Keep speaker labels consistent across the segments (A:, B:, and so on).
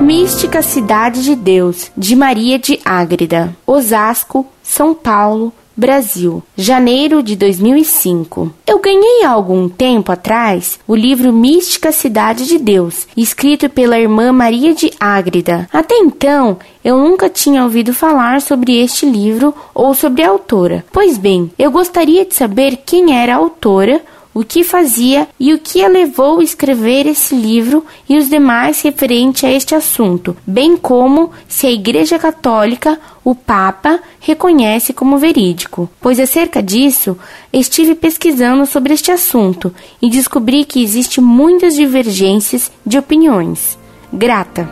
A: Mística Cidade de Deus, de Maria de Ágreda, Osasco, São Paulo, Brasil, janeiro de 2005. Eu ganhei há algum tempo atrás o livro Mística Cidade de Deus, escrito pela irmã Maria de Ágreda. Até então, eu nunca tinha ouvido falar sobre este livro ou sobre a autora. Pois bem, eu gostaria de saber quem era a autora o que fazia e o que a levou a escrever esse livro e os demais referente a este assunto, bem como se a Igreja Católica, o Papa, reconhece como verídico. Pois acerca disso, estive pesquisando sobre este assunto e descobri que existe muitas divergências de opiniões. Grata.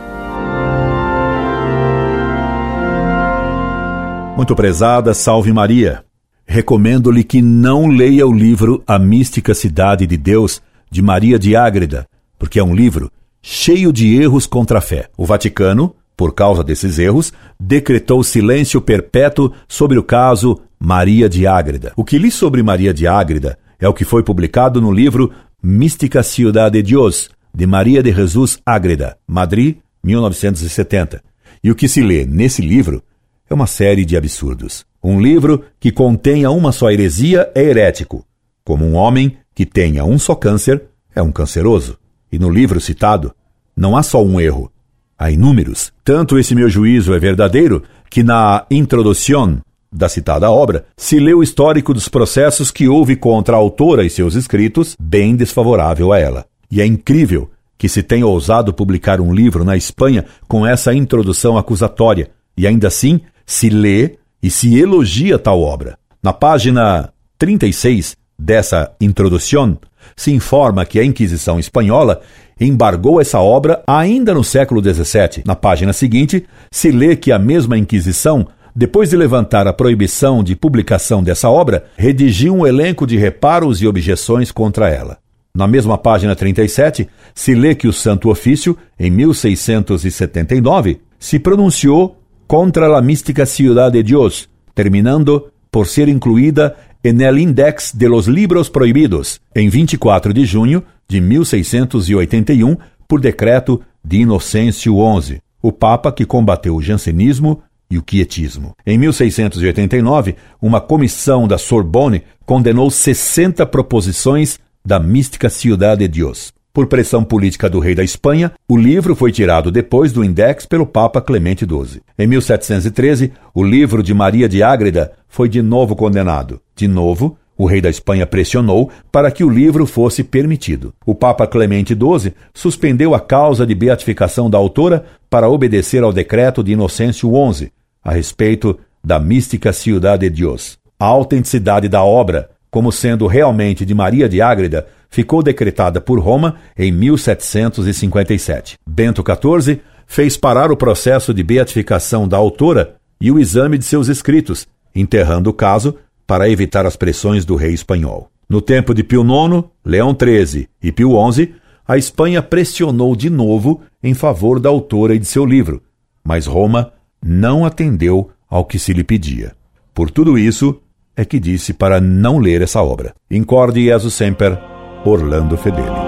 B: Muito prezada, salve Maria recomendo-lhe que não leia o livro A Mística Cidade de Deus, de Maria de Ágreda, porque é um livro cheio de erros contra a fé. O Vaticano, por causa desses erros, decretou silêncio perpétuo sobre o caso Maria de Ágreda. O que li sobre Maria de Ágreda é o que foi publicado no livro Mística Ciudad de Dios, de Maria de Jesus Ágreda, Madrid, 1970. E o que se lê nesse livro é uma série de absurdos. Um livro que contenha uma só heresia é herético, como um homem que tenha um só câncer é um canceroso. E no livro citado, não há só um erro, há inúmeros. Tanto esse meu juízo é verdadeiro que na introdução da citada obra se lê o histórico dos processos que houve contra a autora e seus escritos, bem desfavorável a ela. E é incrível que se tenha ousado publicar um livro na Espanha com essa introdução acusatória, e ainda assim se lê e se elogia tal obra. Na página 36 dessa introdução, se informa que a Inquisição espanhola embargou essa obra ainda no século XVII. Na página seguinte, se lê que a mesma Inquisição, depois de levantar a proibição de publicação dessa obra, redigiu um elenco de reparos e objeções contra ela. Na mesma página 37, se lê que o Santo Ofício, em 1679, se pronunciou contra la mística ciudad de Dios, terminando por ser incluída en el Index de los Libros Proibidos, em 24 de junho de 1681, por decreto de Inocêncio XI, o Papa que combateu o jansenismo e o quietismo. Em 1689, uma comissão da Sorbonne condenou 60 proposições da mística Ciudad de Dios. Por pressão política do rei da Espanha, o livro foi tirado depois do index pelo Papa Clemente XII. Em 1713, o livro de Maria de Ágreda foi de novo condenado. De novo, o rei da Espanha pressionou para que o livro fosse permitido. O Papa Clemente XII suspendeu a causa de beatificação da autora para obedecer ao decreto de Inocêncio XI a respeito da mística Ciudad de Dios. A autenticidade da obra, como sendo realmente de Maria de Ágreda, ficou decretada por Roma em 1757. Bento XIV fez parar o processo de beatificação da autora e o exame de seus escritos, enterrando o caso para evitar as pressões do rei espanhol. No tempo de Pio IX, Leão XIII e Pio XI, a Espanha pressionou de novo em favor da autora e de seu livro, mas Roma não atendeu ao que se lhe pedia. Por tudo isso, é que disse para não ler essa obra. Incorde Jesus Semper, Orlando Fedeli.